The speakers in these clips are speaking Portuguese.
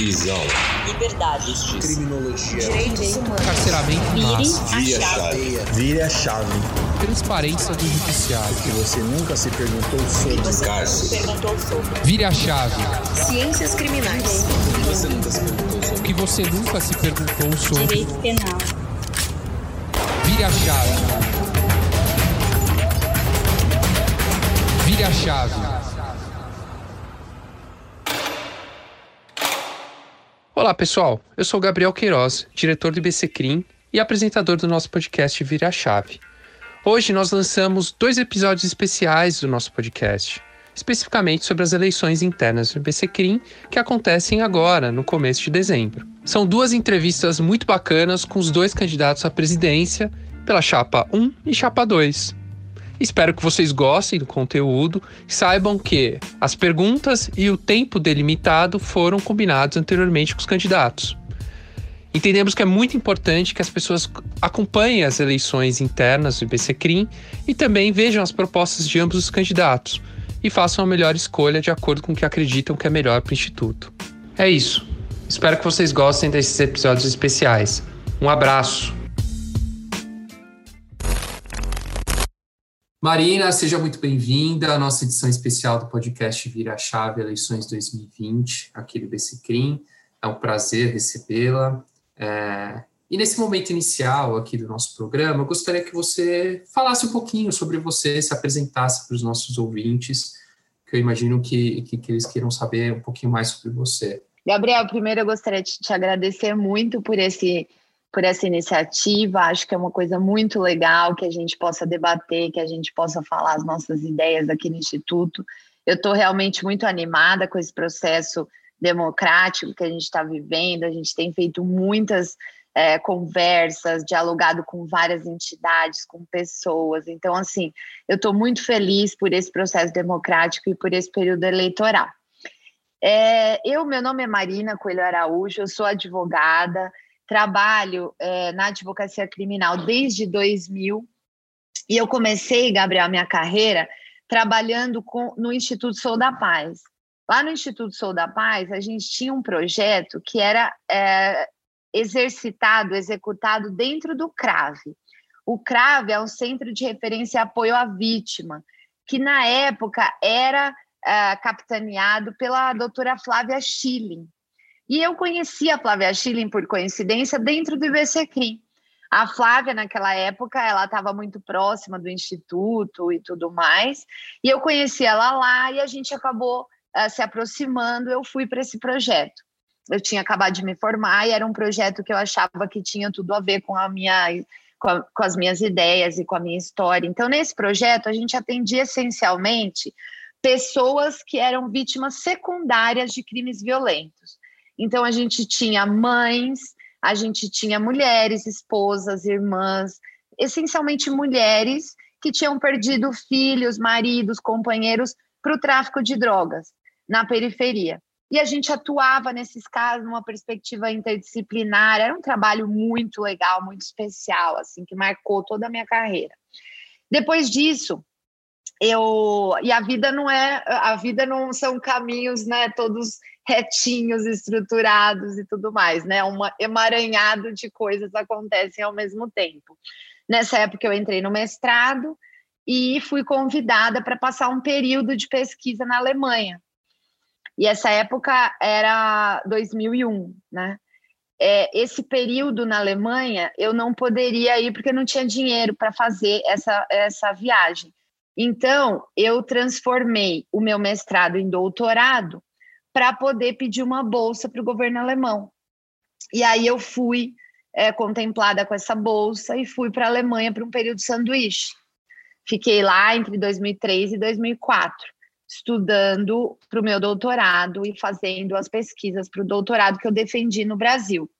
Prisão. Liberdade. Justiça. Criminologia. Direitos humanos. Carceramento. Vire a chave. Vire a chave. Transparência do judiciário. Que você nunca se perguntou sobre. Você Cárcere. perguntou sobre. Vire a chave. Ciências criminais. Que você nunca se perguntou O sobre. que você nunca se perguntou sobre. Direito penal. Vire a chave. Vire a chave. Olá, pessoal. Eu sou Gabriel Queiroz, diretor do IBC Crim e apresentador do nosso podcast Vire a Chave. Hoje nós lançamos dois episódios especiais do nosso podcast, especificamente sobre as eleições internas do IBC Crim que acontecem agora, no começo de dezembro. São duas entrevistas muito bacanas com os dois candidatos à presidência pela chapa 1 e chapa 2. Espero que vocês gostem do conteúdo saibam que as perguntas e o tempo delimitado foram combinados anteriormente com os candidatos. Entendemos que é muito importante que as pessoas acompanhem as eleições internas do IBCCRIM e também vejam as propostas de ambos os candidatos e façam a melhor escolha de acordo com o que acreditam que é melhor para o Instituto. É isso. Espero que vocês gostem desses episódios especiais. Um abraço! Marina, seja muito bem-vinda à nossa edição especial do podcast Vira a Chave Eleições 2020, aqui do BCCRIM. É um prazer recebê-la. É... E nesse momento inicial aqui do nosso programa, eu gostaria que você falasse um pouquinho sobre você, se apresentasse para os nossos ouvintes, que eu imagino que, que, que eles queiram saber um pouquinho mais sobre você. Gabriel, primeiro eu gostaria de te agradecer muito por esse por essa iniciativa. Acho que é uma coisa muito legal que a gente possa debater, que a gente possa falar as nossas ideias aqui no Instituto. Eu estou realmente muito animada com esse processo democrático que a gente está vivendo. A gente tem feito muitas é, conversas, dialogado com várias entidades, com pessoas. Então, assim, eu estou muito feliz por esse processo democrático e por esse período eleitoral. É, eu, meu nome é Marina Coelho Araújo, eu sou advogada, trabalho é, na advocacia criminal desde 2000 e eu comecei, Gabriel, minha carreira trabalhando com, no Instituto Sou da Paz. Lá no Instituto Sou da Paz, a gente tinha um projeto que era é, exercitado, executado dentro do CRAVE. O CRAVE é um Centro de Referência e Apoio à Vítima, que na época era é, capitaneado pela doutora Flávia Schilling. E eu conheci a Flávia Schilling, por coincidência, dentro do IBCCRIM. A Flávia, naquela época, ela estava muito próxima do Instituto e tudo mais, e eu conheci ela lá e a gente acabou uh, se aproximando, eu fui para esse projeto. Eu tinha acabado de me formar e era um projeto que eu achava que tinha tudo a ver com a minha com, a, com as minhas ideias e com a minha história. Então, nesse projeto, a gente atendia essencialmente pessoas que eram vítimas secundárias de crimes violentos. Então, a gente tinha mães, a gente tinha mulheres, esposas, irmãs, essencialmente mulheres que tinham perdido filhos, maridos, companheiros para o tráfico de drogas na periferia. E a gente atuava nesses casos numa perspectiva interdisciplinar. Era um trabalho muito legal, muito especial, assim, que marcou toda a minha carreira. Depois disso, eu e a vida não é a vida não são caminhos, né, todos retinhos, estruturados e tudo mais, né? Um emaranhado de coisas acontecem ao mesmo tempo. Nessa época eu entrei no mestrado e fui convidada para passar um período de pesquisa na Alemanha. E essa época era 2001, né? É, esse período na Alemanha eu não poderia ir porque não tinha dinheiro para fazer essa, essa viagem. Então, eu transformei o meu mestrado em doutorado para poder pedir uma bolsa para o governo alemão. E aí eu fui é, contemplada com essa bolsa e fui para a Alemanha para um período sanduíche. Fiquei lá entre 2003 e 2004, estudando para o meu doutorado e fazendo as pesquisas para o doutorado que eu defendi no Brasil.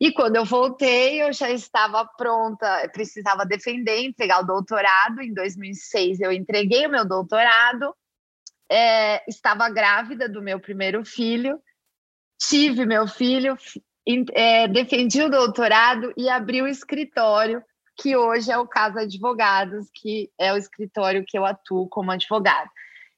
E quando eu voltei, eu já estava pronta, precisava defender, entregar o doutorado. Em 2006, eu entreguei o meu doutorado é, estava grávida do meu primeiro filho, tive meu filho, é, defendi o doutorado e abri o escritório, que hoje é o Casa Advogados, que é o escritório que eu atuo como advogada.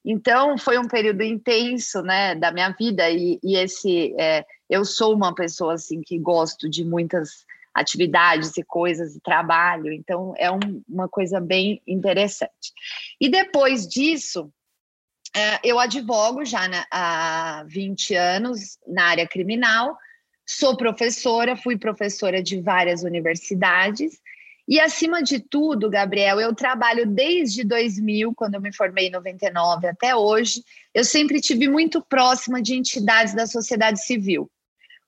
Então, foi um período intenso, né, da minha vida e, e esse, é, eu sou uma pessoa, assim, que gosto de muitas atividades e coisas e trabalho, então é um, uma coisa bem interessante. E depois disso, eu advogo já na, há 20 anos na área criminal, sou professora, fui professora de várias universidades, e acima de tudo, Gabriel, eu trabalho desde 2000, quando eu me formei em 99 até hoje, eu sempre tive muito próxima de entidades da sociedade civil.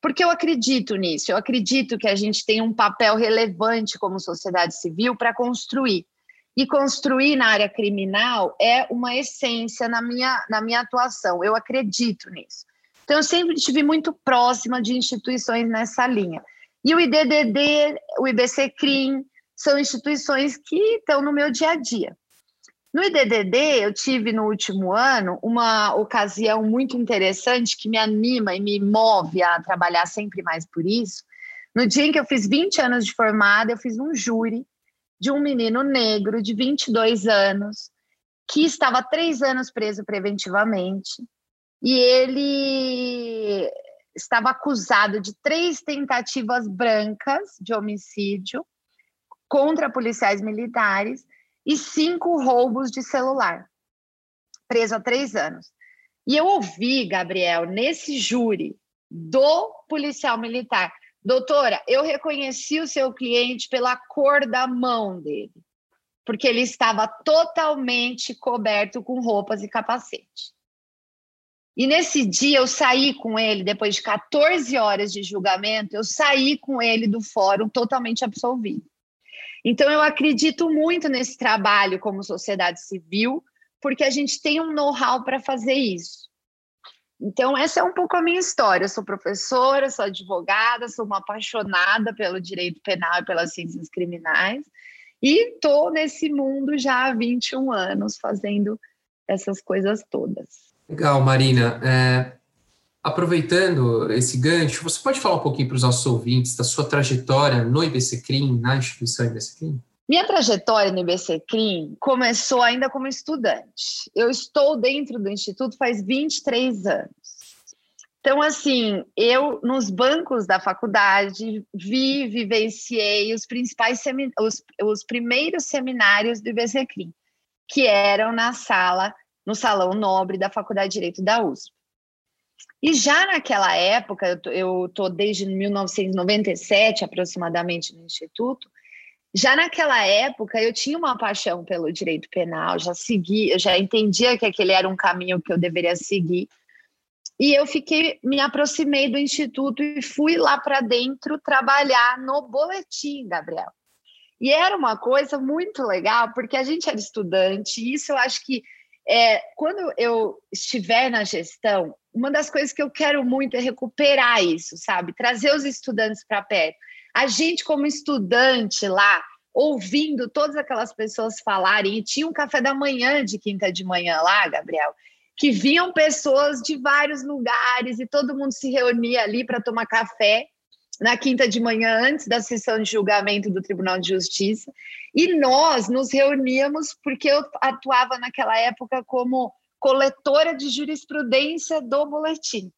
Porque eu acredito nisso, eu acredito que a gente tem um papel relevante como sociedade civil para construir. E construir na área criminal é uma essência na minha, na minha atuação, eu acredito nisso. Então, eu sempre estive muito próxima de instituições nessa linha. E o IDDD, o IBC CRIM, são instituições que estão no meu dia a dia. No IDDD, eu tive no último ano uma ocasião muito interessante que me anima e me move a trabalhar sempre mais por isso. No dia em que eu fiz 20 anos de formada, eu fiz um júri de um menino negro de 22 anos que estava três anos preso preventivamente e ele estava acusado de três tentativas brancas de homicídio contra policiais militares e cinco roubos de celular, preso há três anos. E eu ouvi, Gabriel, nesse júri do policial militar, doutora, eu reconheci o seu cliente pela cor da mão dele, porque ele estava totalmente coberto com roupas e capacete. E nesse dia eu saí com ele, depois de 14 horas de julgamento, eu saí com ele do fórum totalmente absolvido. Então, eu acredito muito nesse trabalho como sociedade civil, porque a gente tem um know-how para fazer isso. Então, essa é um pouco a minha história. Eu sou professora, sou advogada, sou uma apaixonada pelo direito penal e pelas ciências criminais, e estou nesse mundo já há 21 anos fazendo essas coisas todas. Legal, Marina. É, Aproveitando esse gancho, você pode falar um pouquinho para os nossos ouvintes da sua trajetória no IBCCRIM, na instituição IBCCRIM? Minha trajetória no IBCCRIM começou ainda como estudante. Eu estou dentro do Instituto faz 23 anos. Então, assim, eu nos bancos da faculdade vi, vivenciei os principais os, os primeiros seminários do IBCCRIM, que eram na sala, no Salão Nobre da Faculdade de Direito da USP. E já naquela época, eu estou desde 1997 aproximadamente no Instituto, já naquela época eu tinha uma paixão pelo direito penal, já segui, eu já entendia que aquele era um caminho que eu deveria seguir. E eu fiquei, me aproximei do instituto e fui lá para dentro trabalhar no boletim, Gabriel. E era uma coisa muito legal, porque a gente era estudante, e isso eu acho que é, quando eu estiver na gestão, uma das coisas que eu quero muito é recuperar isso, sabe? Trazer os estudantes para perto. A gente, como estudante lá, ouvindo todas aquelas pessoas falarem, e tinha um café da manhã de quinta de manhã lá, Gabriel, que vinham pessoas de vários lugares e todo mundo se reunia ali para tomar café na quinta de manhã, antes da sessão de julgamento do Tribunal de Justiça, e nós nos reuníamos porque eu atuava naquela época como coletora de jurisprudência do boletim.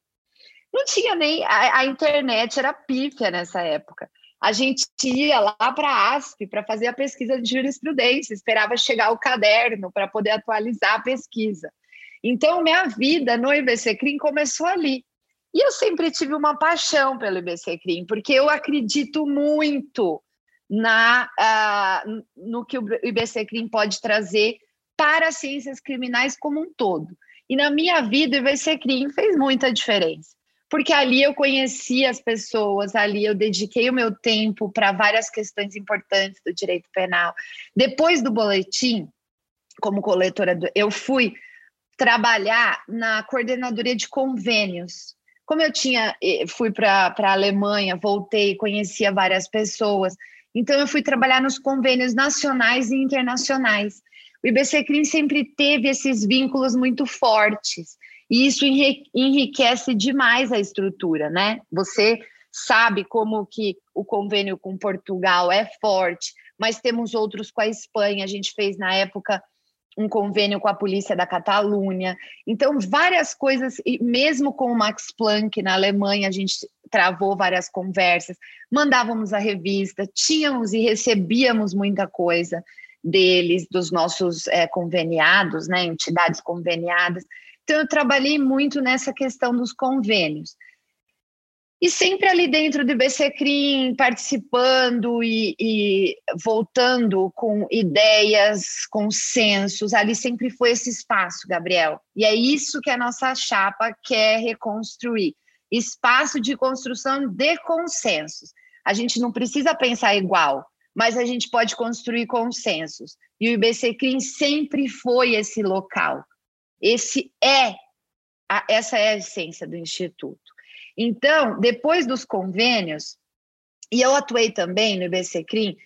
Não tinha nem a, a internet era pífia nessa época. A gente ia lá para a ASP para fazer a pesquisa de jurisprudência, esperava chegar o caderno para poder atualizar a pesquisa. Então, minha vida no IBC Crim começou ali. E eu sempre tive uma paixão pelo IBC Crim, porque eu acredito muito na, uh, no que o IBC Crim pode trazer para as ciências criminais como um todo. E na minha vida, o IBC Crim fez muita diferença, porque ali eu conheci as pessoas, ali eu dediquei o meu tempo para várias questões importantes do direito penal. Depois do boletim, como coletora, eu fui trabalhar na coordenadoria de convênios como eu tinha, eh, fui para a Alemanha, voltei, conhecia várias pessoas, então eu fui trabalhar nos convênios nacionais e internacionais. O IBC Crim sempre teve esses vínculos muito fortes, e isso enriquece demais a estrutura, né? Você sabe como que o convênio com Portugal é forte, mas temos outros com a Espanha. A gente fez na época um convênio com a polícia da Catalunha. Então, várias coisas, e mesmo com o Max Planck na Alemanha, a gente travou várias conversas, mandávamos a revista, tínhamos e recebíamos muita coisa deles, dos nossos é, conveniados, né, entidades conveniadas. Então, eu trabalhei muito nessa questão dos convênios. E sempre ali dentro do IBCCRIM, participando e, e, voltando com ideias, consensos, ali sempre foi esse espaço, Gabriel. E é isso que a nossa chapa quer reconstruir espaço de construção de consensos. A gente não precisa pensar igual, mas a gente pode construir consensos. E o IBCCRIM sempre foi esse local. Esse é a, essa é a essência do instituto. Então, depois dos convênios, e eu atuei também no IBCCRIM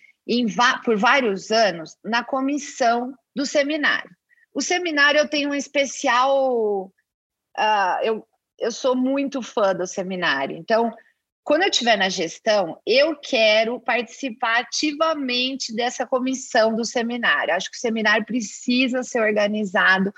por vários anos na comissão do seminário. O seminário eu tenho um especial. Uh, eu, eu sou muito fã do seminário. Então, quando eu estiver na gestão, eu quero participar ativamente dessa comissão do seminário. Acho que o seminário precisa ser organizado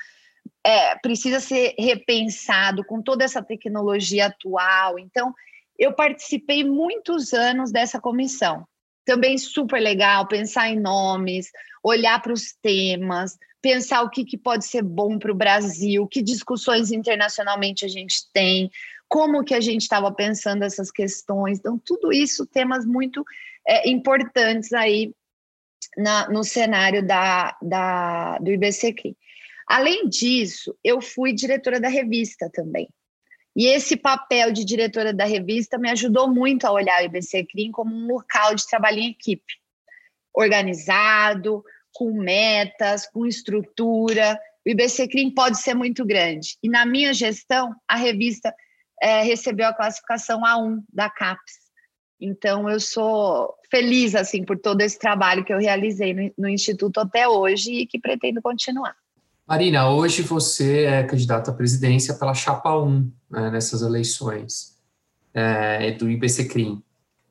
é, precisa ser repensado com toda essa tecnologia atual. Então, eu participei muitos anos dessa comissão. Também super legal pensar em nomes, olhar para os temas, pensar o que, que pode ser bom para o Brasil, que discussões internacionalmente a gente tem, como que a gente estava pensando essas questões. Então, tudo isso, temas muito é, importantes aí na, no cenário da, da, do IBCQ. Além disso, eu fui diretora da revista também. E esse papel de diretora da revista me ajudou muito a olhar o IBC Crim como um local de trabalho em equipe, organizado, com metas, com estrutura. O IBC Crim pode ser muito grande. E na minha gestão, a revista é, recebeu a classificação A1 da CAPES. Então, eu sou feliz assim por todo esse trabalho que eu realizei no, no Instituto até hoje e que pretendo continuar. Marina, hoje você é candidata à presidência pela Chapa 1 né, nessas eleições é, do IBCCRIM.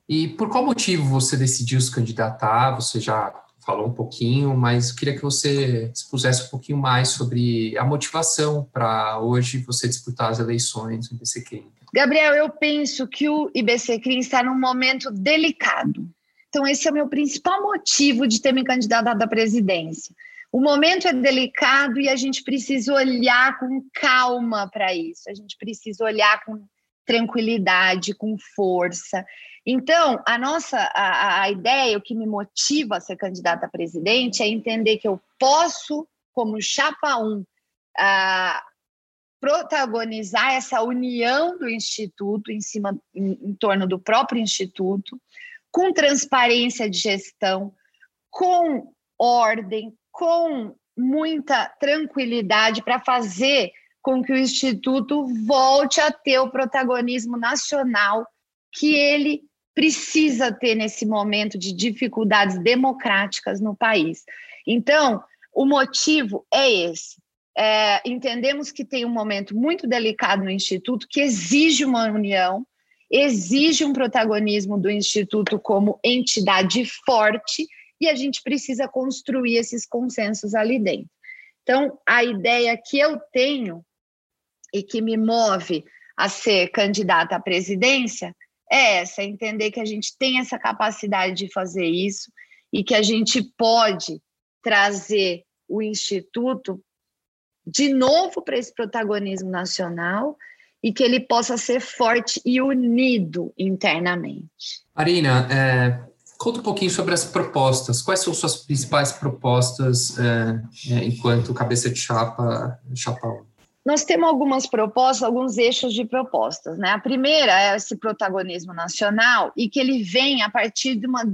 E por qual motivo você decidiu se candidatar? Você já falou um pouquinho, mas queria que você expusesse um pouquinho mais sobre a motivação para hoje você disputar as eleições do IBCCRIM. Gabriel, eu penso que o IBCCRIM está num momento delicado. Então, esse é o meu principal motivo de ter me candidatado à presidência o momento é delicado e a gente precisa olhar com calma para isso, a gente precisa olhar com tranquilidade, com força. Então, a nossa a, a ideia, o que me motiva a ser candidata a presidente é entender que eu posso, como chapa 1, a, protagonizar essa união do instituto em cima em, em torno do próprio instituto, com transparência de gestão, com ordem, com muita tranquilidade para fazer com que o Instituto volte a ter o protagonismo nacional que ele precisa ter nesse momento de dificuldades democráticas no país. Então, o motivo é esse. É, entendemos que tem um momento muito delicado no Instituto que exige uma união, exige um protagonismo do Instituto como entidade forte e a gente precisa construir esses consensos ali dentro. Então, a ideia que eu tenho e que me move a ser candidata à presidência é essa: é entender que a gente tem essa capacidade de fazer isso e que a gente pode trazer o Instituto de novo para esse protagonismo nacional e que ele possa ser forte e unido internamente. Marina, é, Conta um pouquinho sobre as propostas. Quais são suas principais propostas é, é, enquanto cabeça de chapa, chapa 1? Nós temos algumas propostas, alguns eixos de propostas. Né? A primeira é esse protagonismo nacional e que ele vem a partir de uma,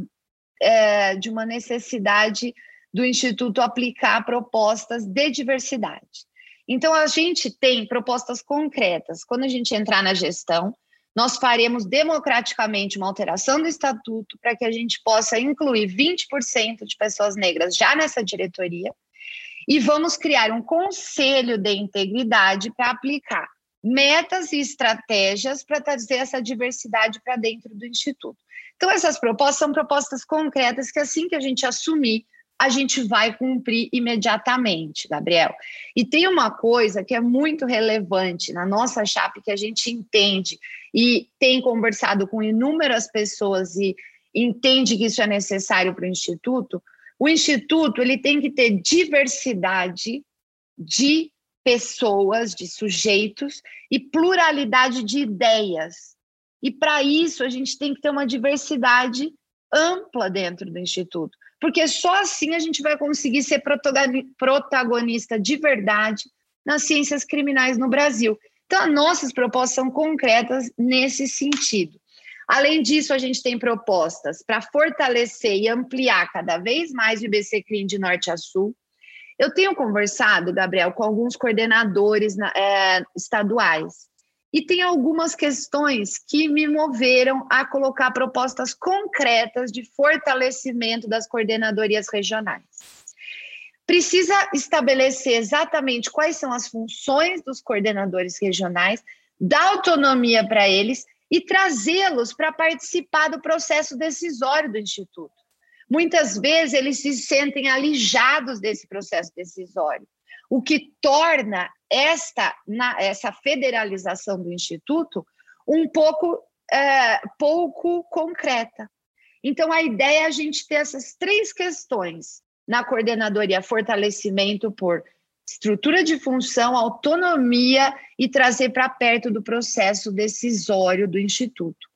é, de uma necessidade do Instituto aplicar propostas de diversidade. Então, a gente tem propostas concretas. Quando a gente entrar na gestão, nós faremos democraticamente uma alteração do estatuto para que a gente possa incluir 20% de pessoas negras já nessa diretoria e vamos criar um conselho de integridade para aplicar metas e estratégias para trazer essa diversidade para dentro do instituto. Então essas propostas são propostas concretas que assim que a gente assumir a gente vai cumprir imediatamente, Gabriel. E tem uma coisa que é muito relevante na nossa chapa que a gente entende e tem conversado com inúmeras pessoas e entende que isso é necessário para o instituto. O instituto ele tem que ter diversidade de pessoas, de sujeitos e pluralidade de ideias. E para isso a gente tem que ter uma diversidade ampla dentro do instituto, porque só assim a gente vai conseguir ser protagonista de verdade nas ciências criminais no Brasil. Então, as nossas propostas são concretas nesse sentido. Além disso, a gente tem propostas para fortalecer e ampliar cada vez mais o IBC Clean de norte a sul. Eu tenho conversado, Gabriel, com alguns coordenadores é, estaduais e tem algumas questões que me moveram a colocar propostas concretas de fortalecimento das coordenadorias regionais. Precisa estabelecer exatamente quais são as funções dos coordenadores regionais, dar autonomia para eles e trazê-los para participar do processo decisório do Instituto. Muitas vezes eles se sentem alijados desse processo decisório, o que torna esta na, essa federalização do instituto um pouco é, pouco concreta. Então a ideia é a gente ter essas três questões na coordenadoria: fortalecimento por estrutura de função, autonomia e trazer para perto do processo decisório do instituto.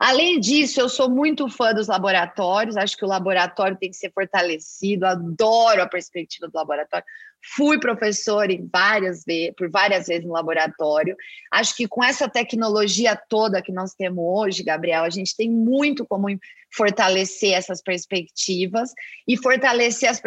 Além disso, eu sou muito fã dos laboratórios, acho que o laboratório tem que ser fortalecido, adoro a perspectiva do laboratório. Fui professor em várias vezes, por várias vezes no laboratório. Acho que com essa tecnologia toda que nós temos hoje, Gabriel, a gente tem muito como fortalecer essas perspectivas e fortalecer as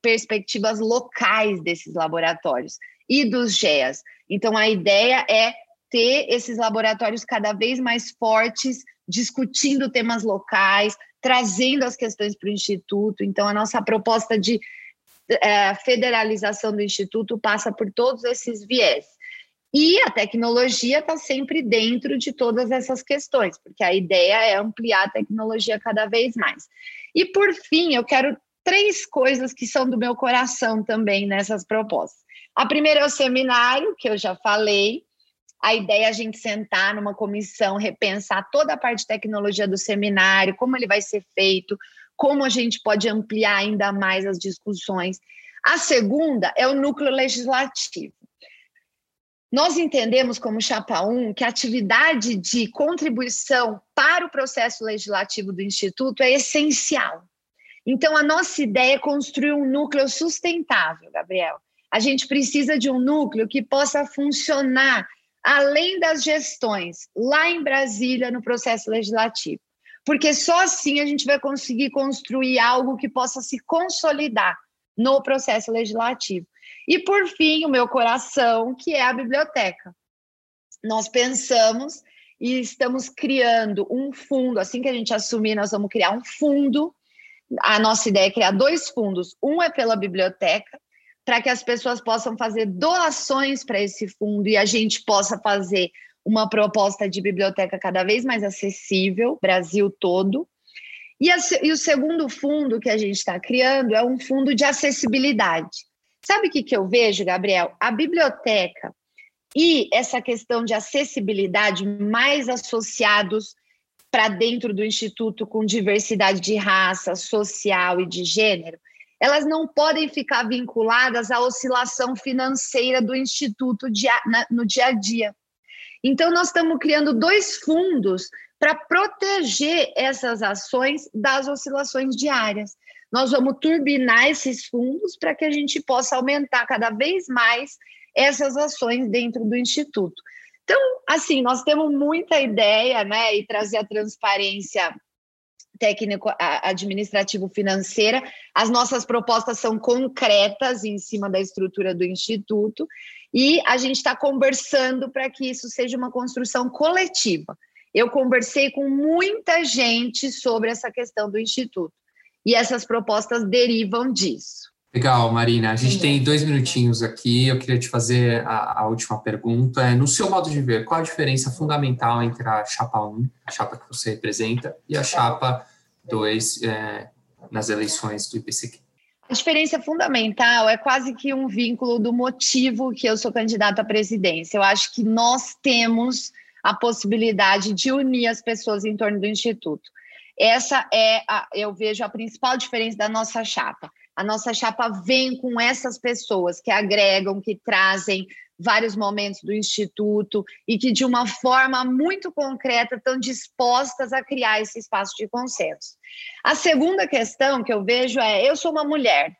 perspectivas locais desses laboratórios e dos GEAs. Então, a ideia é ter esses laboratórios cada vez mais fortes discutindo temas locais, trazendo as questões para o Instituto. Então, a nossa proposta de é, federalização do Instituto passa por todos esses viés. E a tecnologia está sempre dentro de todas essas questões, porque a ideia é ampliar a tecnologia cada vez mais. E, por fim, eu quero três coisas que são do meu coração também nessas propostas. A primeira é o seminário, que eu já falei, a ideia é a gente sentar numa comissão, repensar toda a parte de tecnologia do seminário, como ele vai ser feito, como a gente pode ampliar ainda mais as discussões. A segunda é o núcleo legislativo. Nós entendemos como Chapa 1 que a atividade de contribuição para o processo legislativo do Instituto é essencial. Então, a nossa ideia é construir um núcleo sustentável, Gabriel. A gente precisa de um núcleo que possa funcionar além das gestões lá em Brasília no processo legislativo. Porque só assim a gente vai conseguir construir algo que possa se consolidar no processo legislativo. E por fim, o meu coração, que é a biblioteca. Nós pensamos e estamos criando um fundo, assim que a gente assumir, nós vamos criar um fundo. A nossa ideia é criar dois fundos. Um é pela biblioteca para que as pessoas possam fazer doações para esse fundo e a gente possa fazer uma proposta de biblioteca cada vez mais acessível, Brasil todo. E, a, e o segundo fundo que a gente está criando é um fundo de acessibilidade. Sabe o que, que eu vejo, Gabriel? A biblioteca e essa questão de acessibilidade mais associados para dentro do Instituto com diversidade de raça, social e de gênero, elas não podem ficar vinculadas à oscilação financeira do Instituto dia, na, no dia a dia. Então, nós estamos criando dois fundos para proteger essas ações das oscilações diárias. Nós vamos turbinar esses fundos para que a gente possa aumentar cada vez mais essas ações dentro do Instituto. Então, assim, nós temos muita ideia, né, e trazer a transparência técnico administrativo financeira. As nossas propostas são concretas em cima da estrutura do instituto e a gente está conversando para que isso seja uma construção coletiva. Eu conversei com muita gente sobre essa questão do instituto e essas propostas derivam disso. Legal, Marina. A gente Sim. tem dois minutinhos aqui. Eu queria te fazer a, a, última pergunta. É, no seu modo de ver, qual a diferença fundamental entre a chapa 1, a chapa que você representa, e a chapa 2, é, nas eleições do IPCQ. A diferença fundamental é quase que um vínculo do motivo que eu sou candidata à presidência. Eu acho que nós temos a possibilidade de unir as pessoas em torno do Instituto. Essa é, a, eu vejo, a principal diferença da nossa chapa. A nossa chapa vem com essas pessoas que agregam, que trazem vários momentos do Instituto e que, de uma forma muito concreta, estão dispostas a criar esse espaço de consenso. A segunda questão que eu vejo é: eu sou uma mulher,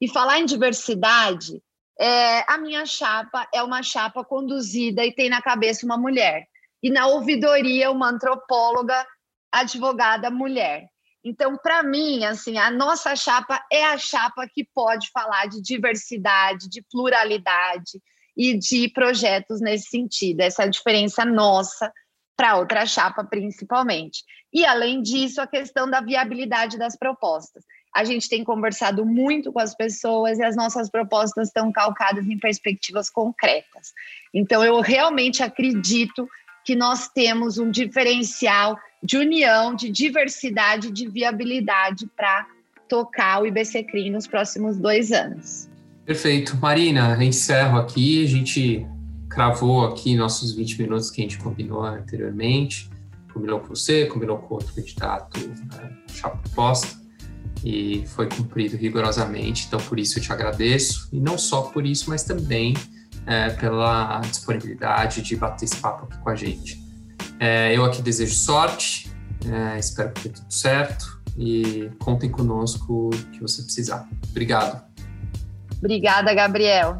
e falar em diversidade, é, a minha chapa é uma chapa conduzida e tem na cabeça uma mulher, e na ouvidoria, uma antropóloga, advogada mulher. Então, para mim, assim, a nossa chapa é a chapa que pode falar de diversidade, de pluralidade, e de projetos nesse sentido. Essa é a diferença nossa para outra chapa, principalmente. E, além disso, a questão da viabilidade das propostas. A gente tem conversado muito com as pessoas e as nossas propostas estão calcadas em perspectivas concretas. Então, eu realmente acredito que nós temos um diferencial de união, de diversidade, de viabilidade para tocar o IBC nos próximos dois anos. Perfeito. Marina, encerro aqui. A gente cravou aqui nossos 20 minutos que a gente combinou anteriormente. Combinou com você, combinou com outro candidato né, chapa proposta e foi cumprido rigorosamente. Então, por isso eu te agradeço. E não só por isso, mas também é, pela disponibilidade de bater esse papo aqui com a gente. É, eu aqui desejo sorte, é, espero que dê tudo certo e contem conosco o que você precisar. Obrigado. Obrigada, Gabriel.